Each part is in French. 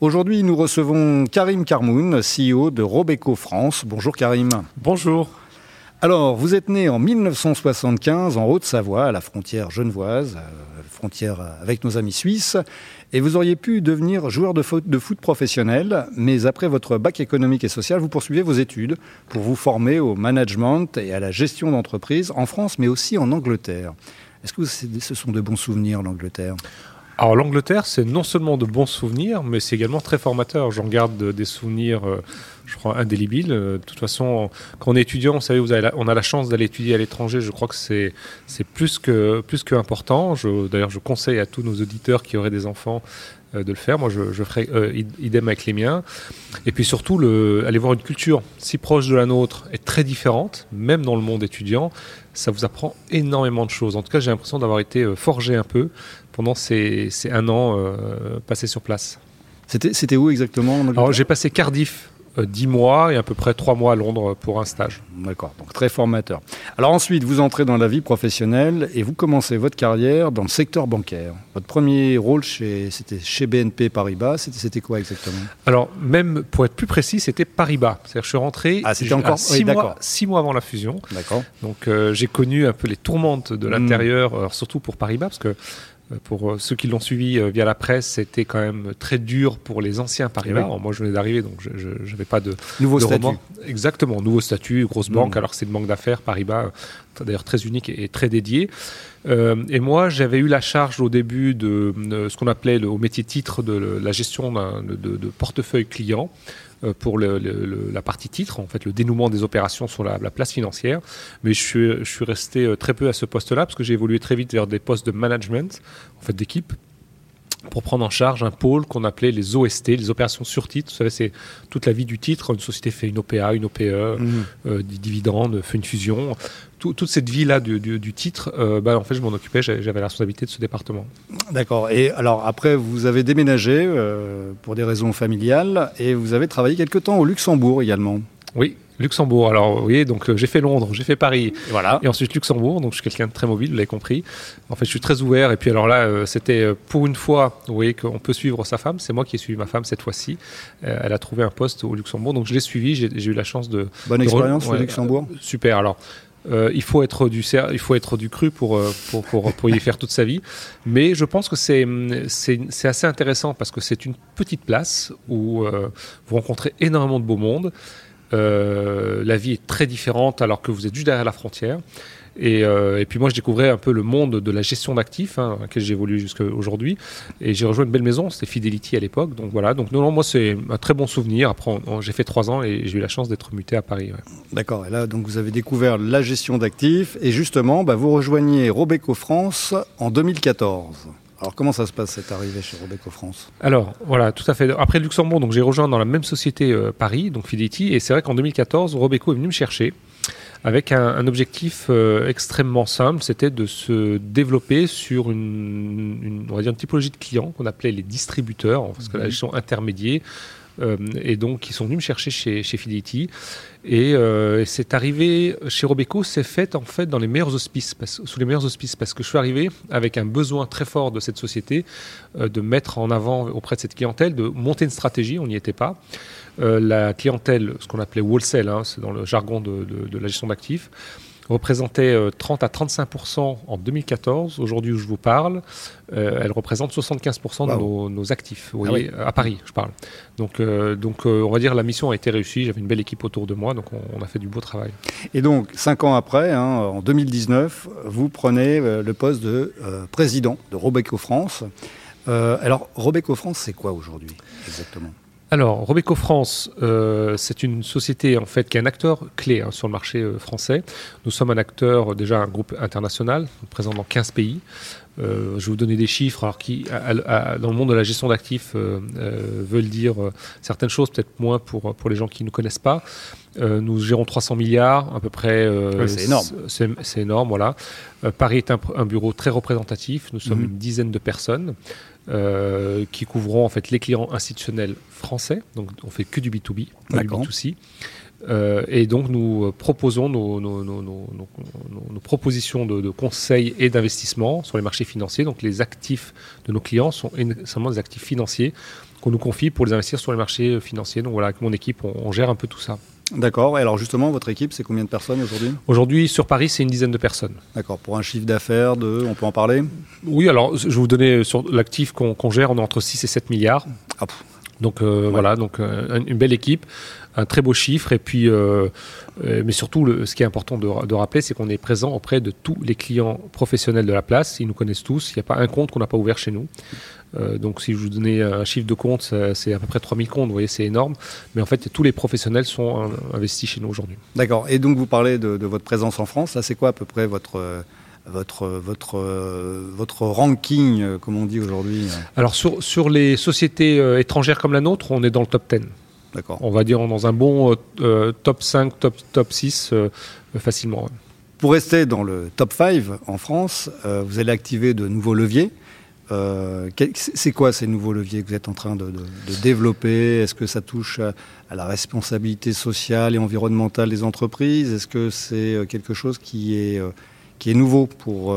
Aujourd'hui, nous recevons Karim Karmoun, CEO de Robeco France. Bonjour Karim. Bonjour. Alors, vous êtes né en 1975 en Haute-Savoie, à la frontière genevoise, euh, frontière avec nos amis suisses, et vous auriez pu devenir joueur de foot, de foot professionnel, mais après votre bac économique et social, vous poursuivez vos études pour vous former au management et à la gestion d'entreprise en France, mais aussi en Angleterre. Est-ce que ce sont de bons souvenirs, l'Angleterre? Alors l'Angleterre, c'est non seulement de bons souvenirs, mais c'est également très formateur. J'en garde des souvenirs, euh, je crois, indélébiles. Euh, de toute façon, quand on est étudiant, vous savez, vous avez on a la chance d'aller étudier à l'étranger. Je crois que c'est plus que plus que important. D'ailleurs, je conseille à tous nos auditeurs qui auraient des enfants euh, de le faire. Moi, je, je ferai idem avec les miens. Et puis surtout, le, aller voir une culture si proche de la nôtre est très différente, même dans le monde étudiant, ça vous apprend énormément de choses. En tout cas, j'ai l'impression d'avoir été forgé un peu pendant ces, un an euh, passé sur place. C'était où exactement Alors j'ai passé Cardiff euh, dix mois et à peu près trois mois à Londres pour un stage. D'accord, donc très formateur. Alors ensuite, vous entrez dans la vie professionnelle et vous commencez votre carrière dans le secteur bancaire. Votre premier rôle, c'était chez BNP Paribas. C'était quoi exactement? Alors même pour être plus précis, c'était Paribas. C'est-à-dire je suis rentré ah, c'était encore six, mois, six mois avant la fusion. D'accord. Donc euh, j'ai connu un peu les tourmentes de hmm. l'intérieur, surtout pour Paribas, parce que euh, pour euh, ceux qui l'ont suivi euh, via la presse, c'était quand même très dur pour les anciens Paribas. moi, je venais d'arriver, donc je n'avais pas de nouveau statut. Exactement, nouveau statut, grosse banque. Hmm. Alors c'est une banque d'affaires Paribas, d'ailleurs très unique et, très dédiée. et moi, j'avais eu la charge au début de, ce qu'on appelait le, au métier titre de la gestion de, de, portefeuille client. Euh, pour la partie titre, en fait, le dénouement des opérations sur la, place financière. Mais je suis, je suis resté euh, très peu à ce poste-là parce que j'ai évolué très vite vers des postes de management, en fait, d'équipe pour prendre en charge un pôle qu'on appelait les OST, les opérations sur titre. Vous savez, c'est toute la vie du titre. Une société fait une OPA, une OPE, mmh. euh, des dividendes, fait une fusion toute cette vie-là du, titre, euh, bah, en fait, je m'en occupais, j'avais la responsabilité de ce département. D'accord. Et alors, après, vous avez déménagé euh, pour des raisons familiales et vous avez travaillé quelque temps au Luxembourg également. Oui, Luxembourg. Alors, vous voyez, donc euh, j'ai fait Londres, j'ai fait Paris, voilà. Et ensuite Luxembourg. Donc, je suis quelqu'un de très mobile, vous l'avez compris. En fait, je suis très ouvert. Et puis, alors là, c'était pour une fois, vous voyez, qu'on peut suivre sa femme. C'est moi qui ai suivi ma femme cette fois-ci. elle a trouvé un poste au Luxembourg, donc je l'ai suivi. J'ai eu la chance de. Bonne expérience au Luxembourg. super. Alors. Euh, il, faut être du, il faut être du cru pour, euh, pour, pour, pour, y faire toute sa vie. Mais je pense que c'est, c'est, assez intéressant parce que c'est une petite place où euh, vous rencontrez énormément de beau monde. La vie est très différente alors que vous êtes juste derrière la frontière. Euh, et, puis moi, je découvrais un peu le monde de la gestion d'actifs, hein, dans lequel j'ai évolué jusqu'à aujourd'hui. Et j'ai rejoint une belle maison, c'était Fidelity à l'époque. Donc voilà, donc non, non moi, c'est un très bon souvenir. Après, j'ai fait trois ans et j'ai eu la chance d'être muté à Paris. D'accord, et là, donc vous avez découvert la gestion d'actifs. Et justement, bah, vous rejoignez Robeco France en 2014. Alors comment ça se passe cette arrivée chez Robeco France? Alors voilà, tout à fait. Après Luxembourg, donc j'ai rejoint dans la même société euh, Paris, donc Fidelity, et c'est vrai qu'en 2014, Robeco est venu me chercher avec un, objectif euh, extrêmement simple, c'était de se développer sur une, on va dire une typologie de clients qu'on appelait les distributeurs, parce que là ils sont intermédiaires, et donc ils sont venus me chercher chez, chez Fidelity. Et, euh, c'est arrivé chez Robeco, c'est fait en fait dans les meilleurs auspices, sous les meilleurs auspices, parce que je suis arrivé avec un besoin très fort de cette société de mettre en avant auprès de cette clientèle, de monter une stratégie, on n'y était pas. Euh, la clientèle, ce qu'on appelait wholesale, hein, c'est dans le jargon de, la gestion d'actifs, représentait 30 euh, à 35% en 2014. Aujourd'hui où je vous parle, euh, elle représente 75% de nos, actifs. Vous ah voyez, à Paris, je parle. Donc, donc on va dire la mission a été réussie. J'avais une belle équipe autour de moi, donc on, a fait du beau travail. Et donc, cinq ans après, hein, en 2019, vous prenez le poste de président de Robeco France. alors, Robeco France, c'est quoi aujourd'hui exactement? Alors, Robeco France, euh, c'est une société en fait qui est un acteur clé hein, sur le marché euh, français. Nous sommes un acteur, déjà un groupe international, présent dans 15 pays. Euh, je vais vous donner des chiffres alors qui, dans le monde de la gestion d'actifs, veulent dire certaines choses, peut-être moins pour, pour les gens qui ne connaissent pas. nous gérons 300 milliards, à peu près. c'est énorme. C'est énorme, voilà. Paris est un, bureau très représentatif. Nous sommes mhm. une dizaine de personnes. Euh, qui couvront en fait les clients institutionnels français. Donc on fait que du B2B, pas du B2C. Euh, et donc nous proposons nos, nos, nos, nos propositions de, de, conseils et d'investissement sur les marchés financiers. Donc les actifs de nos clients sont essentiellement des actifs financiers qu'on nous confie pour les investir sur les marchés financiers. Donc voilà, avec mon équipe, on gère un peu tout ça. D'accord. Et alors justement, votre équipe, c'est combien de personnes aujourd'hui? Aujourd'hui, sur Paris, c'est une dizaine de personnes. D'accord. Pour un chiffre d'affaires de, on peut en parler? Oui, alors je vais vous donner sur l'actif qu'on gère, on est entre 6 et 7 milliards. Ah, donc euh, voilà, donc euh, une belle équipe, un très beau chiffre et puis, euh, mais surtout, le, ce qui est important de, de rappeler, c'est qu'on est présent auprès de tous les clients professionnels de la place. Ils nous connaissent tous. Il n'y a pas un compte qu'on n'a pas ouvert chez nous. Euh, donc si je vous donnais un chiffre de compte, c'est à peu près 3000 comptes, vous voyez, c'est énorme. Mais en fait, tous les professionnels sont investis chez nous aujourd'hui. D'accord. Et donc vous parlez de, votre présence en France. Là, c'est quoi à peu près votre... votre, votre, votre ranking, euh, comme on dit aujourd'hui Alors, sur, sur les sociétés euh, étrangères comme la nôtre, on est dans le top 10. D'accord. On va dire dans un bon top 5, top, top 6, facilement. Pour rester dans le top 5 en France, vous allez activer de nouveaux leviers. Euh, c'est quoi ces nouveaux leviers que vous êtes en train de, développer? Est-ce que ça touche à, la responsabilité sociale et environnementale des entreprises? Est-ce que c'est euh, quelque chose qui est, euh, qui est nouveau pour...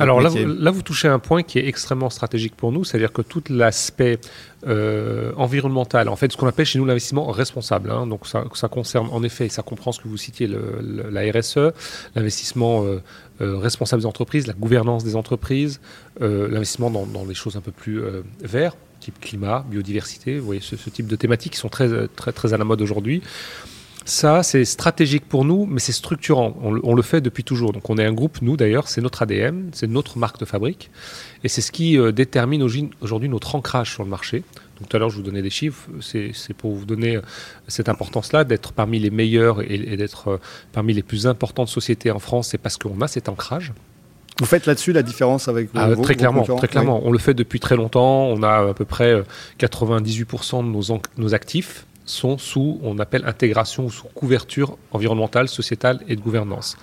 Alors là vous, là, vous touchez un point qui est extrêmement stratégique pour nous, c'est-à-dire que tout l'aspect euh, environnemental, en fait, ce qu'on appelle chez nous l'investissement responsable, hein, donc ça, ça, concerne en effet, ça comprend ce que vous citiez, le, la RSE, l'investissement euh, euh, responsable des entreprises, la gouvernance des entreprises, l'investissement dans, dans, des choses un peu plus vertes, type climat, biodiversité, vous voyez ce, ce, type de thématiques qui sont très, très, très à la mode aujourd'hui. Ça, c'est stratégique pour nous, mais c'est structurant. On, le fait depuis toujours. Donc, on est un groupe, nous d'ailleurs, c'est notre ADN, c'est notre marque de fabrique. Et c'est ce qui euh, détermine aujourd'hui notre ancrage sur le marché. Donc, tout à l'heure, je vous donnais des chiffres. C'est pour vous donner euh, cette importance-là, d'être parmi les meilleurs et, d'être euh, parmi les plus importantes sociétés en France. C'est parce qu'on a cet ancrage. Vous faites là-dessus la différence avec vos, ah, Très clairement, très clairement. On le fait depuis très longtemps. On a à peu près 98% de nos, nos actifs sont sous, on appelle intégration ou sous couverture environnementale, sociétale et de gouvernance.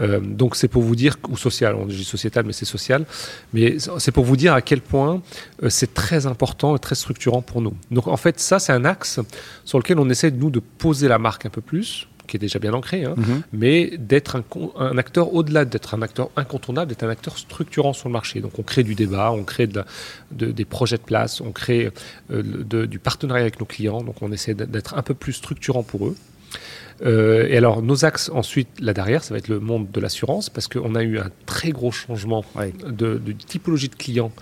Euh, donc c'est pour vous dire, ou social, on dit sociétal, mais c'est social, mais c'est pour vous dire à quel point euh, c'est très important et très structurant pour nous. Donc en fait, ça c'est un axe sur lequel on essaie, nous, de poser la marque un peu plus, qui est déjà bien ancré, hein, mhm. mais d'être un, un, acteur au-delà d'être un acteur incontournable, d'être un acteur structurant sur le marché. Donc on crée du débat, on crée de de, des projets de place, on crée euh, de, du partenariat avec nos clients, donc on essaie d'être un peu plus structurant pour eux. Euh, et alors, nos axes ensuite, là derrière, ça va être le monde de l'assurance, parce qu'on a eu un très gros changement de, de, typologie de clients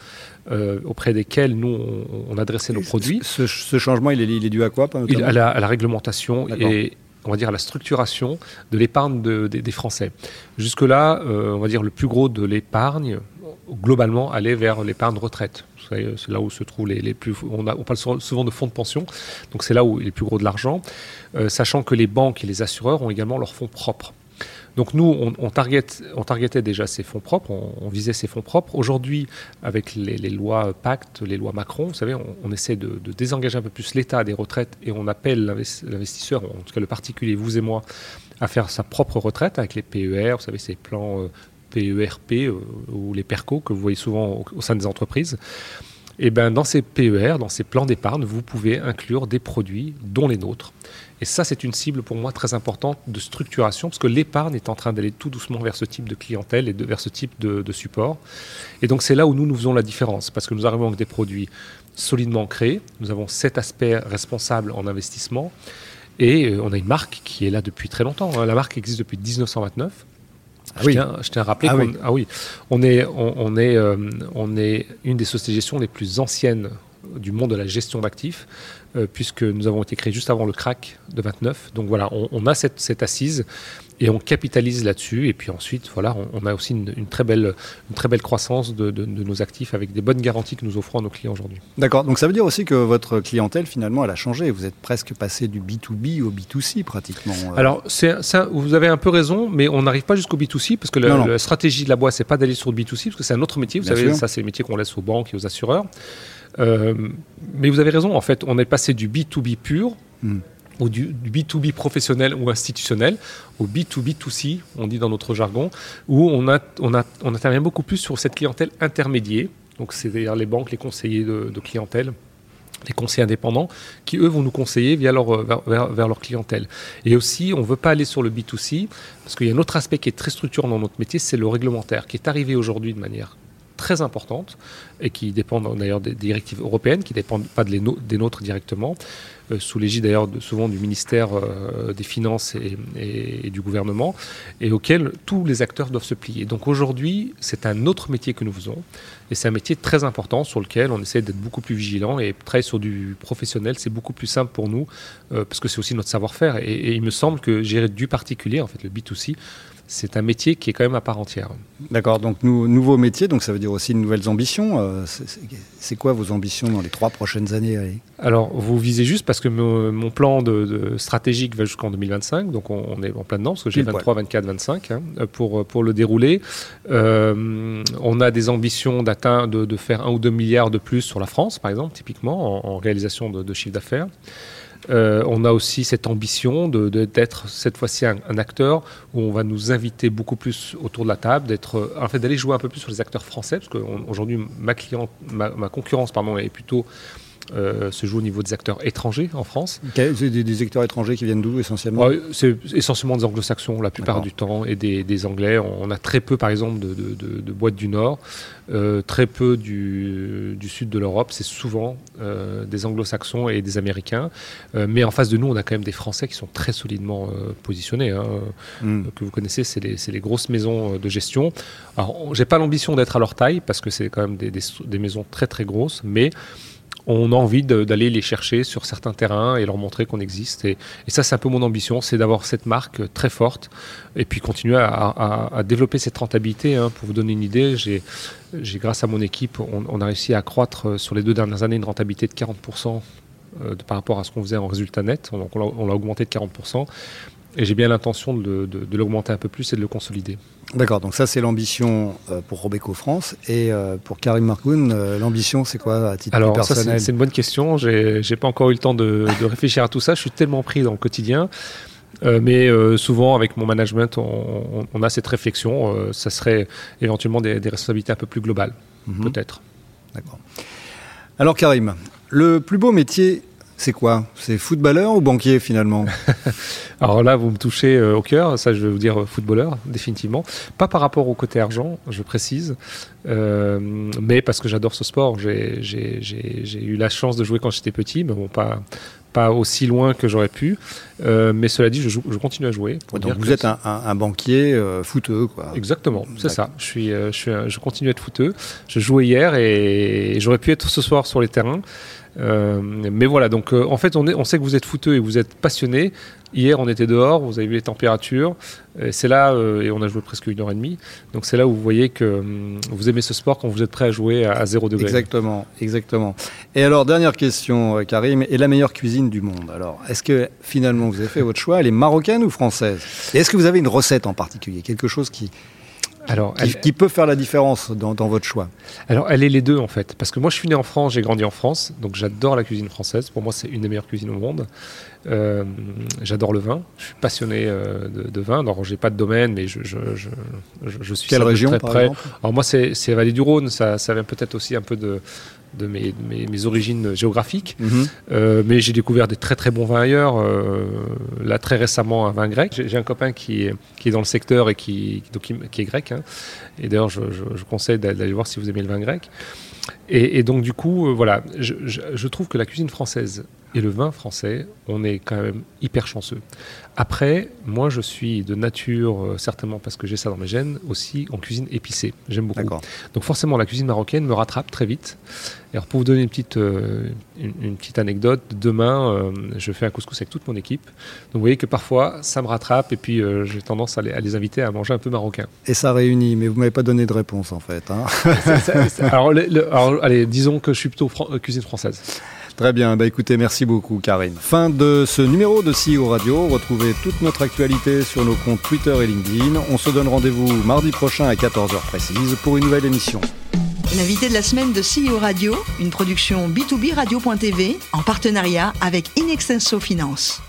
euh, auprès desquels nous, on, on adressait nos produits. Ce, ce, changement, il est, il est, dû à quoi il, à, la, à, la, réglementation et on va dire, la structuration de l'épargne de, des Français. Jusque-là, euh, on va dire, le plus gros de l'épargne, globalement, allait vers l'épargne retraite. C'est là où se trouvent les, plus. On, parle souvent de fonds de pension, donc c'est là où il est plus gros de l'argent, euh, sachant que les banques et les assureurs ont également leurs fonds propres. Donc nous, on, on, target, on targetait déjà ces fonds propres, on, visait ces fonds propres. Aujourd'hui, avec les, lois Pacte, les lois Macron, vous savez, on, essaie de, désengager un peu plus l'État des retraites et on appelle l'investisseur, en tout cas le particulier, vous et moi, à faire sa propre retraite avec les PER, vous savez, ces plans PERP euh, euh, ou les PERCO que vous voyez souvent au, sein des entreprises. Et eh ben dans ces PER, dans ces plans d'épargne, vous pouvez inclure des produits, dont les nôtres. Et ça, c'est une cible pour moi très importante de structuration, parce que l'épargne est en train d'aller tout doucement vers ce type de clientèle et vers ce type de, de support. Et donc c'est là où nous, nous faisons la différence, parce que nous arrivons avec des produits solidement créés, nous avons cet aspect responsable en investissement, et euh, on a une marque qui est là depuis très longtemps. Hein. La marque existe depuis 1929. Ah je, tiens, je, tiens, à rappeler ah qu'on ah oui, on est, on, on est, euh, on est une des sociétés de gestion les plus anciennes du monde de la gestion d'actifs, puisque nous avons été créés juste avant le crack de 29. Donc voilà, on, a cette, cette assise et on capitalise là-dessus. Et puis ensuite, voilà, on, a aussi une, très belle, une très belle croissance de, nos actifs avec des bonnes garanties que nous offrons à nos clients aujourd'hui. D'accord. Donc ça veut dire aussi que votre clientèle, finalement, elle a changé. Vous êtes presque passé du B2B au B2C pratiquement. Euh. Alors, c'est, ça, vous avez un peu raison, mais on n'arrive pas jusqu'au B2C parce que la stratégie de la boîte, c'est pas d'aller sur le B2C parce que c'est un autre métier. Vous savez, ça, c'est le métier qu'on laisse aux banques et aux assureurs. Euh, mais vous avez raison, en fait, on est passé du B2B pur. Hmm ou du, B2B professionnel ou institutionnel au B2B2C, on dit dans notre jargon, où on, intervient beaucoup plus sur cette clientèle intermédiaire, donc c'est-à-dire les banques, les conseillers de, clientèle, les conseillers indépendants, qui eux vont nous conseiller leur, vers, vers, leur clientèle. Et aussi, on ne veut pas aller sur le B2C, parce qu'il y a un autre aspect qui est très structurant dans notre métier, c'est le réglementaire, qui est arrivé aujourd'hui de manière très importante et qui dépendent d'ailleurs des directives européennes, qui ne dépendent pas des nôtres directement, euh, sous l'égide d'ailleurs souvent du ministère euh, des Finances et, du gouvernement, et auquel tous les acteurs doivent se plier. Donc aujourd'hui, c'est un autre métier que nous faisons, et c'est un métier très important sur lequel on essaie d'être beaucoup plus vigilant, et travailler sur du professionnel, c'est beaucoup plus simple pour nous, euh, parce que c'est aussi notre savoir-faire, et, et, il me semble que gérer du particulier, en fait le B2C, c'est un métier qui est quand même à part entière. D'accord, donc nouveau métier, donc ça veut dire aussi de nouvelles ambitions. Euh, c'est quoi vos ambitions dans les trois prochaines années Alors, vous visez juste parce que mon, plan de, stratégique va jusqu'en 2025, donc on, est en plein dedans, parce que j'ai 23, 24, 25 pour, pour le dérouler. Euh, on a des ambitions d'atteindre, de, faire un ou deux milliards de plus sur la France, par exemple, typiquement, en, réalisation de, de chiffre d'affaires. Euh, on a aussi cette ambition d'être cette fois-ci un, acteur où on va nous inviter beaucoup plus autour de la table, d'être en fait d'aller jouer un peu plus sur les acteurs français, parce qu'aujourd'hui ma ma, concurrence est plutôt euh, se joue au niveau des acteurs étrangers en France. Des, des, acteurs étrangers qui viennent d'où essentiellement C'est essentiellement des anglo-saxons la plupart du temps et des, anglais. On a très peu par exemple de, boîtes du Nord, euh, très peu du, sud de l'Europe. C'est souvent euh, des anglo-saxons et des américains. mais en face de nous, on a quand même des Français qui sont très solidement positionnés. Hein. Hmm. Que vous connaissez, c'est les, les, grosses maisons de gestion. Alors, j'ai pas l'ambition d'être à leur taille parce que c'est quand même des, des maisons très très grosses, mais on a envie d'aller les chercher sur certains terrains et leur montrer qu'on existe. Et, ça, c'est un peu mon ambition, c'est d'avoir cette marque très forte et puis continuer à, développer cette rentabilité. Hein. Pour vous donner une idée, j'ai, grâce à mon équipe, on, a réussi à croître euh, sur les deux dernières années une rentabilité de 40% euh, par rapport à ce qu'on faisait en résultat net. Donc on l'a augmenté de 40%. Et j'ai bien l'intention de, l'augmenter un peu plus et de le consolider. D'accord, donc ça c'est l'ambition euh, pour Robeco France. Et euh, pour Karim Markoun, euh, l'ambition c'est quoi à titre Alors, personnel? C'est une bonne question. J'ai pas encore eu le temps de, réfléchir à tout ça. Je suis tellement pris dans le quotidien. mais souvent, avec mon management, on, a cette réflexion. ça serait éventuellement des, responsabilités un peu plus globales, mhm. peut-être. D'accord. Alors, Karim, le plus beau métier c'est quoi? C'est footballeur ou banquier finalement? Alors là, vous me touchez euh, au cœur, ça je vais vous dire euh, footballeur, définitivement. Pas par rapport au côté argent, je précise, euh, mais parce que j'adore ce sport. J'ai eu la chance de jouer quand j'étais petit, mais bon, pas, pas aussi loin que j'aurais pu. mais cela dit, je, je, continue à jouer. donc vous êtes un, banquier footeux, quoi. Exactement, c'est ça. Je, suis, je, suis je continue à être footeux. Je jouais hier et j'aurais pu être ce soir sur les terrains. Euh, mais voilà, donc euh, en fait, on, est, on, sait que vous êtes fouteux et vous êtes passionné. Hier, on était dehors, vous avez vu les températures. C'est là, euh, et on a joué presque une heure et demie. Donc c'est là où vous voyez que vous aimez ce sport quand vous êtes prêt à jouer à, zéro degré. Exactement, exactement. Et alors, dernière question, Karim, est la meilleure cuisine du monde? Alors, est-ce que finalement vous avez fait votre choix Elle est marocaine ou française? Et est-ce que vous avez une recette en particulier Quelque chose qui, alors, qui, peut faire la différence dans, votre choix Alors, elle est les deux en fait. Parce que moi, je suis né en France, j'ai grandi en France, donc j'adore la cuisine française. Pour moi, c'est une des meilleures cuisines au monde. Euh, j'adore le vin. Je suis passionné euh, de, vin. Alors, j'ai pas de domaine, mais je, je, suis Quelle région, très près. Alors, moi, c'est Vallée du Rhône. Ça, ça vient peut-être aussi un peu de, de mes, mes, origines géographiques. Mhm. Euh, mais j'ai découvert des très très bons vins ailleurs. Euh, là, très récemment, un vin grec. J'ai un copain qui est, qui est dans le secteur et qui, qui, est grec. Hein. Et d'ailleurs, je, je, conseille d'aller voir si vous aimez le vin grec. Et, donc, du coup, euh, voilà, je, je, trouve que la cuisine française et le vin français, on est quand même hyper chanceux. Après, moi, je suis de nature, euh, certainement parce que j'ai ça dans mes gènes, aussi en cuisine épicée. J'aime beaucoup. Donc forcément, la cuisine marocaine me rattrape très vite. Et alors, pour vous donner une petite, euh, une, petite anecdote, demain, euh, je fais un couscous avec toute mon équipe. Donc vous voyez que parfois, ça me rattrape et puis j'ai tendance à les, inviter à manger un peu marocain. Et ça réunit, mais vous m'avez pas donné de réponse en fait. Hein. alors, alors, allez, disons que je suis plutôt cuisine française. Très bien, bah écoutez, merci beaucoup Karine. Fin de ce numéro de CEO Radio. Retrouvez toute notre actualité sur nos comptes Twitter et LinkedIn. On se donne rendez-vous mardi prochain à 14h précise pour une nouvelle émission. L'invité de la semaine de CEO Radio, une production B2B Radio.tv en partenariat avec Inextenso Finance.